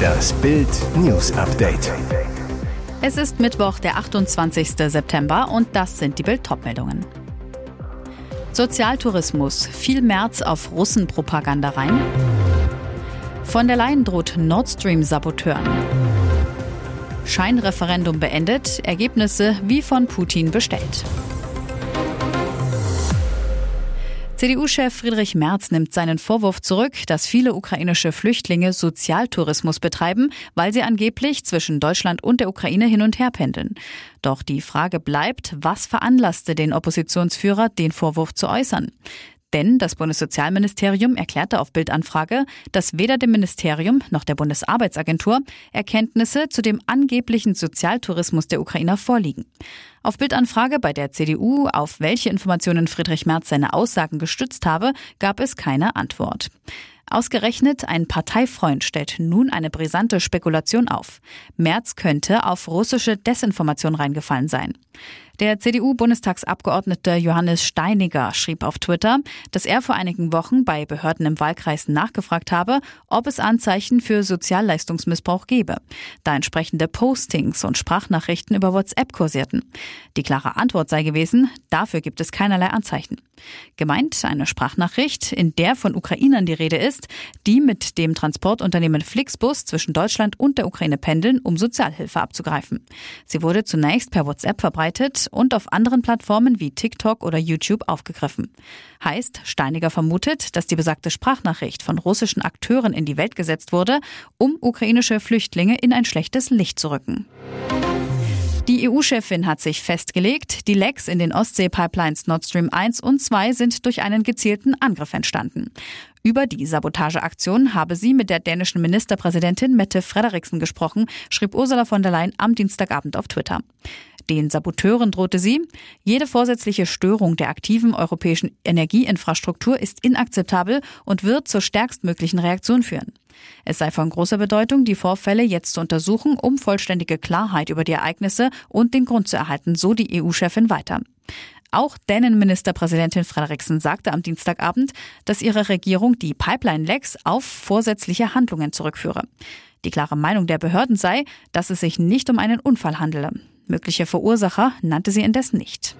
Das Bild News Update. Es ist Mittwoch, der 28. September und das sind die Bild meldungen Sozialtourismus, viel März auf Russenpropaganda rein. Von der Leyen droht Nord Stream Saboteuren. Scheinreferendum beendet, Ergebnisse wie von Putin bestellt. CDU-Chef Friedrich Merz nimmt seinen Vorwurf zurück, dass viele ukrainische Flüchtlinge Sozialtourismus betreiben, weil sie angeblich zwischen Deutschland und der Ukraine hin und her pendeln. Doch die Frage bleibt, was veranlasste den Oppositionsführer, den Vorwurf zu äußern? Denn das Bundessozialministerium erklärte auf Bildanfrage, dass weder dem Ministerium noch der Bundesarbeitsagentur Erkenntnisse zu dem angeblichen Sozialtourismus der Ukrainer vorliegen. Auf Bildanfrage bei der CDU, auf welche Informationen Friedrich Merz seine Aussagen gestützt habe, gab es keine Antwort. Ausgerechnet ein Parteifreund stellt nun eine brisante Spekulation auf. Merz könnte auf russische Desinformation reingefallen sein. Der CDU-Bundestagsabgeordnete Johannes Steiniger schrieb auf Twitter, dass er vor einigen Wochen bei Behörden im Wahlkreis nachgefragt habe, ob es Anzeichen für Sozialleistungsmissbrauch gebe, da entsprechende Postings und Sprachnachrichten über WhatsApp kursierten. Die klare Antwort sei gewesen, dafür gibt es keinerlei Anzeichen. Gemeint eine Sprachnachricht, in der von Ukrainern die Rede ist, die mit dem Transportunternehmen Flixbus zwischen Deutschland und der Ukraine pendeln, um Sozialhilfe abzugreifen. Sie wurde zunächst per WhatsApp verbreitet und auf anderen Plattformen wie TikTok oder YouTube aufgegriffen. Heißt, Steiniger vermutet, dass die besagte Sprachnachricht von russischen Akteuren in die Welt gesetzt wurde, um ukrainische Flüchtlinge in ein schlechtes Licht zu rücken. Die EU-Chefin hat sich festgelegt, die Lecks in den Ostsee-Pipelines Nord Stream 1 und 2 sind durch einen gezielten Angriff entstanden. Über die Sabotageaktion habe sie mit der dänischen Ministerpräsidentin Mette Frederiksen gesprochen, schrieb Ursula von der Leyen am Dienstagabend auf Twitter. Den Saboteuren drohte sie, jede vorsätzliche Störung der aktiven europäischen Energieinfrastruktur ist inakzeptabel und wird zur stärkstmöglichen Reaktion führen. Es sei von großer Bedeutung, die Vorfälle jetzt zu untersuchen, um vollständige Klarheit über die Ereignisse und den Grund zu erhalten, so die EU-Chefin weiter. Auch Dänen-Ministerpräsidentin Frederiksen sagte am Dienstagabend, dass ihre Regierung die Pipeline-Lecks auf vorsätzliche Handlungen zurückführe. Die klare Meinung der Behörden sei, dass es sich nicht um einen Unfall handele. Mögliche Verursacher nannte sie indes nicht.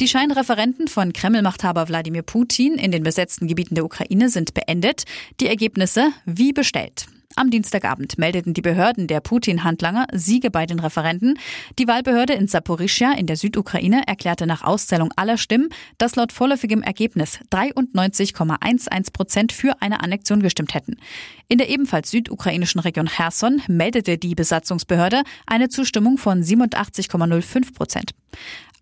Die Scheinreferenten von Kreml-Machthaber Wladimir Putin in den besetzten Gebieten der Ukraine sind beendet. Die Ergebnisse wie bestellt. Am Dienstagabend meldeten die Behörden der Putin-Handlanger Siege bei den Referenten. Die Wahlbehörde in Saporischia in der Südukraine erklärte nach Auszählung aller Stimmen, dass laut vorläufigem Ergebnis 93,11 Prozent für eine Annexion gestimmt hätten. In der ebenfalls südukrainischen Region Cherson meldete die Besatzungsbehörde eine Zustimmung von 87,05 Prozent.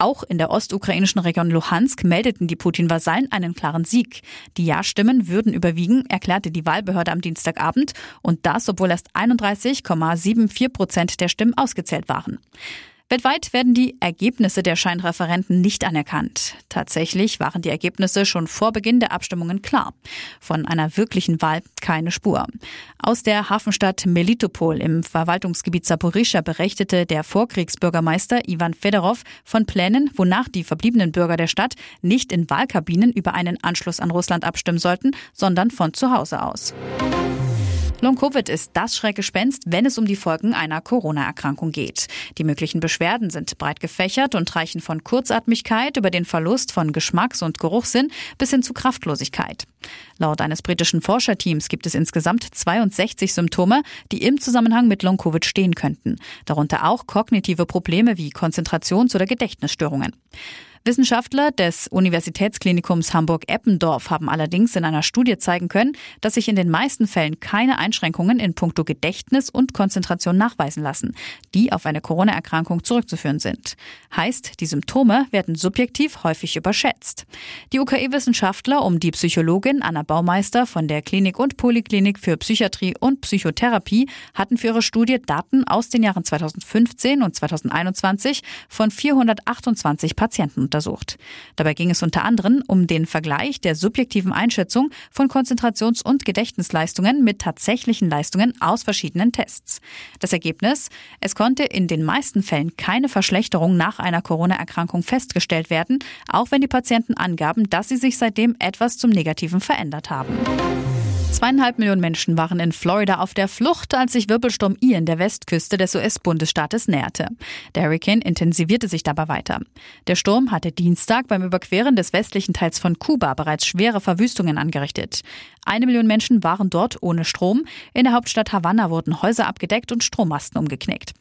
Auch in der ostukrainischen Region Luhansk meldeten die Putin-Vasallen einen klaren Sieg. Die Ja-Stimmen würden überwiegen, erklärte die Wahlbehörde am Dienstagabend und das, obwohl erst 31,74 Prozent der Stimmen ausgezählt waren. Weltweit werden die Ergebnisse der Scheinreferenten nicht anerkannt. Tatsächlich waren die Ergebnisse schon vor Beginn der Abstimmungen klar. Von einer wirklichen Wahl keine Spur. Aus der Hafenstadt Melitopol im Verwaltungsgebiet Saporischia berichtete der Vorkriegsbürgermeister Ivan Fedorov von Plänen, wonach die verbliebenen Bürger der Stadt nicht in Wahlkabinen über einen Anschluss an Russland abstimmen sollten, sondern von zu Hause aus. Long-Covid ist das Schreckgespenst, wenn es um die Folgen einer Corona-Erkrankung geht. Die möglichen Beschwerden sind breit gefächert und reichen von Kurzatmigkeit über den Verlust von Geschmacks- und Geruchssinn bis hin zu Kraftlosigkeit. Laut eines britischen Forscherteams gibt es insgesamt 62 Symptome, die im Zusammenhang mit Long-Covid stehen könnten. Darunter auch kognitive Probleme wie Konzentrations- oder Gedächtnisstörungen. Wissenschaftler des Universitätsklinikums Hamburg-Eppendorf haben allerdings in einer Studie zeigen können, dass sich in den meisten Fällen keine Einschränkungen in puncto Gedächtnis und Konzentration nachweisen lassen, die auf eine Corona-Erkrankung zurückzuführen sind. Heißt, die Symptome werden subjektiv häufig überschätzt. Die UKE-Wissenschaftler um die Psychologin Anna Baumeister von der Klinik und Poliklinik für Psychiatrie und Psychotherapie hatten für ihre Studie Daten aus den Jahren 2015 und 2021 von 428 Patienten untersucht. Dabei ging es unter anderem um den Vergleich der subjektiven Einschätzung von Konzentrations- und Gedächtnisleistungen mit tatsächlichen Leistungen aus verschiedenen Tests. Das Ergebnis? Es konnte in den meisten Fällen keine Verschlechterung nach einer Corona-Erkrankung festgestellt werden, auch wenn die Patienten angaben, dass sie sich seitdem etwas zum Negativen verändert haben. Zweieinhalb Millionen Menschen waren in Florida auf der Flucht, als sich Wirbelsturm Ian der Westküste des US-Bundesstaates näherte. Der Hurricane intensivierte sich dabei weiter. Der Sturm hatte Dienstag beim Überqueren des westlichen Teils von Kuba bereits schwere Verwüstungen angerichtet. Eine Million Menschen waren dort ohne Strom. In der Hauptstadt Havanna wurden Häuser abgedeckt und Strommasten umgeknickt.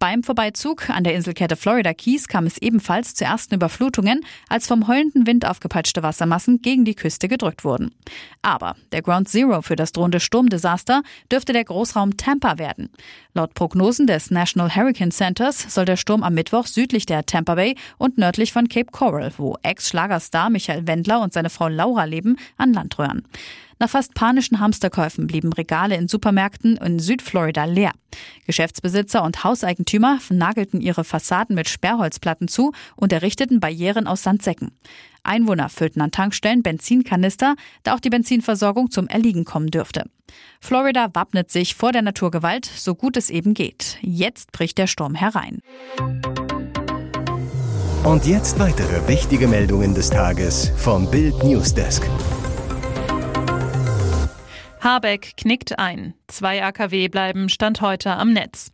Beim Vorbeizug an der Inselkette Florida Keys kam es ebenfalls zu ersten Überflutungen, als vom heulenden Wind aufgepeitschte Wassermassen gegen die Küste gedrückt wurden. Aber der Ground Zero für das drohende Sturmdesaster dürfte der Großraum Tampa werden. Laut Prognosen des National Hurricane Centers soll der Sturm am Mittwoch südlich der Tampa Bay und nördlich von Cape Coral, wo Ex-Schlagerstar Michael Wendler und seine Frau Laura leben, an Land rühren. Nach fast panischen Hamsterkäufen blieben Regale in Supermärkten in Südflorida leer. Geschäftsbesitzer und Hauseigentümer nagelten ihre Fassaden mit Sperrholzplatten zu und errichteten Barrieren aus Sandsäcken. Einwohner füllten an Tankstellen Benzinkanister, da auch die Benzinversorgung zum Erliegen kommen dürfte. Florida wappnet sich vor der Naturgewalt, so gut es eben geht. Jetzt bricht der Sturm herein. Und jetzt weitere wichtige Meldungen des Tages vom Bild Newsdesk. Habeck knickt ein. Zwei AKW bleiben Stand heute am Netz.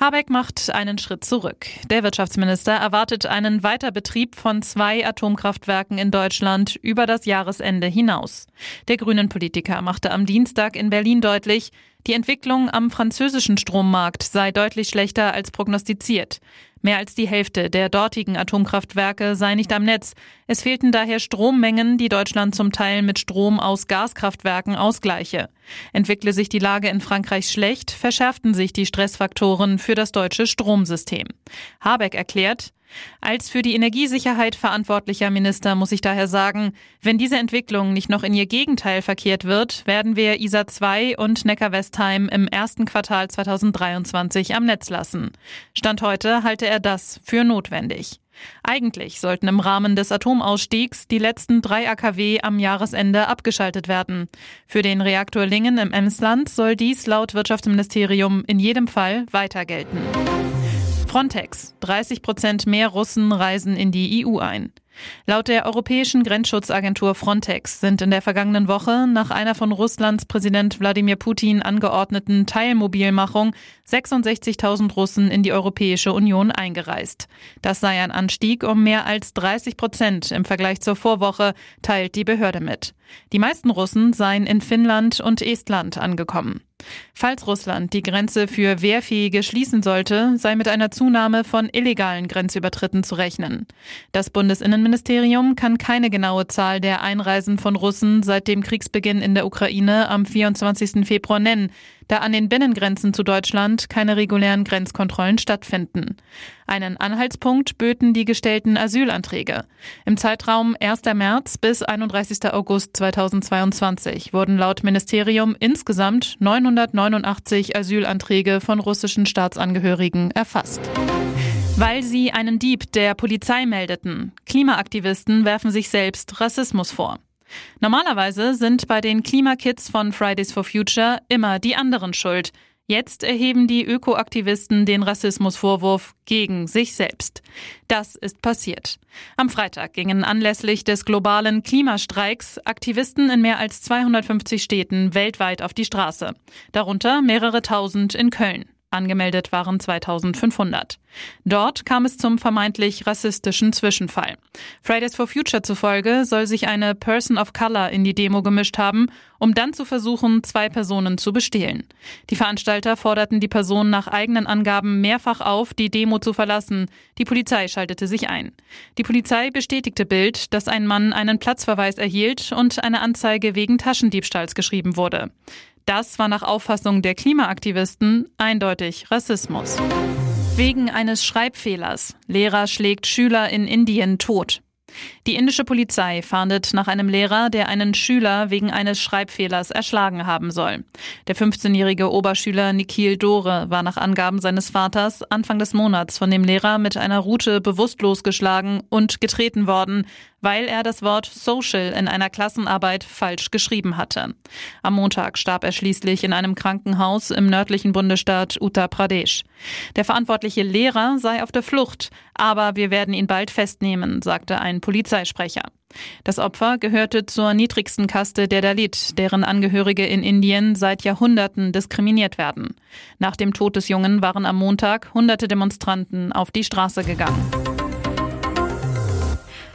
Habeck macht einen Schritt zurück. Der Wirtschaftsminister erwartet einen Weiterbetrieb von zwei Atomkraftwerken in Deutschland über das Jahresende hinaus. Der grünen Politiker machte am Dienstag in Berlin deutlich, die Entwicklung am französischen Strommarkt sei deutlich schlechter als prognostiziert. Mehr als die Hälfte der dortigen Atomkraftwerke sei nicht am Netz. Es fehlten daher Strommengen, die Deutschland zum Teil mit Strom aus Gaskraftwerken ausgleiche. Entwickle sich die Lage in Frankreich schlecht, verschärften sich die Stressfaktoren für das deutsche Stromsystem. Habeck erklärt, als für die Energiesicherheit verantwortlicher Minister muss ich daher sagen, wenn diese Entwicklung nicht noch in ihr Gegenteil verkehrt wird, werden wir ISA 2 und Neckar-Westheim im ersten Quartal 2023 am Netz lassen. Stand heute halte er das für notwendig. Eigentlich sollten im Rahmen des Atomausstiegs die letzten drei AKW am Jahresende abgeschaltet werden. Für den Reaktor Lingen im Emsland soll dies laut Wirtschaftsministerium in jedem Fall weiter gelten. Frontex. 30 Prozent mehr Russen reisen in die EU ein. Laut der Europäischen Grenzschutzagentur Frontex sind in der vergangenen Woche nach einer von Russlands Präsident Wladimir Putin angeordneten Teilmobilmachung 66.000 Russen in die Europäische Union eingereist. Das sei ein Anstieg um mehr als 30 Prozent im Vergleich zur Vorwoche, teilt die Behörde mit. Die meisten Russen seien in Finnland und Estland angekommen. Falls Russland die Grenze für Wehrfähige schließen sollte, sei mit einer Zunahme von illegalen Grenzübertritten zu rechnen. Das Bundesinnenministerium kann keine genaue Zahl der Einreisen von Russen seit dem Kriegsbeginn in der Ukraine am 24. Februar nennen da an den Binnengrenzen zu Deutschland keine regulären Grenzkontrollen stattfinden. Einen Anhaltspunkt böten die gestellten Asylanträge. Im Zeitraum 1. März bis 31. August 2022 wurden laut Ministerium insgesamt 989 Asylanträge von russischen Staatsangehörigen erfasst. Weil sie einen Dieb der Polizei meldeten. Klimaaktivisten werfen sich selbst Rassismus vor. Normalerweise sind bei den Klimakids von Fridays for Future immer die anderen schuld. Jetzt erheben die Ökoaktivisten den Rassismusvorwurf gegen sich selbst. Das ist passiert. Am Freitag gingen anlässlich des globalen Klimastreiks Aktivisten in mehr als 250 Städten weltweit auf die Straße. Darunter mehrere tausend in Köln. Angemeldet waren 2500. Dort kam es zum vermeintlich rassistischen Zwischenfall. Fridays for Future zufolge soll sich eine Person of Color in die Demo gemischt haben, um dann zu versuchen, zwei Personen zu bestehlen. Die Veranstalter forderten die Person nach eigenen Angaben mehrfach auf, die Demo zu verlassen. Die Polizei schaltete sich ein. Die Polizei bestätigte Bild, dass ein Mann einen Platzverweis erhielt und eine Anzeige wegen Taschendiebstahls geschrieben wurde. Das war nach Auffassung der Klimaaktivisten eindeutig Rassismus. Wegen eines Schreibfehlers. Lehrer schlägt Schüler in Indien tot. Die indische Polizei fahndet nach einem Lehrer, der einen Schüler wegen eines Schreibfehlers erschlagen haben soll. Der 15-jährige Oberschüler Nikhil Dore war nach Angaben seines Vaters Anfang des Monats von dem Lehrer mit einer Rute bewusstlos geschlagen und getreten worden, weil er das Wort Social in einer Klassenarbeit falsch geschrieben hatte. Am Montag starb er schließlich in einem Krankenhaus im nördlichen Bundesstaat Uttar Pradesh. Der verantwortliche Lehrer sei auf der Flucht, aber wir werden ihn bald festnehmen, sagte ein Polizeisprecher. Das Opfer gehörte zur niedrigsten Kaste der Dalit, deren Angehörige in Indien seit Jahrhunderten diskriminiert werden. Nach dem Tod des Jungen waren am Montag hunderte Demonstranten auf die Straße gegangen.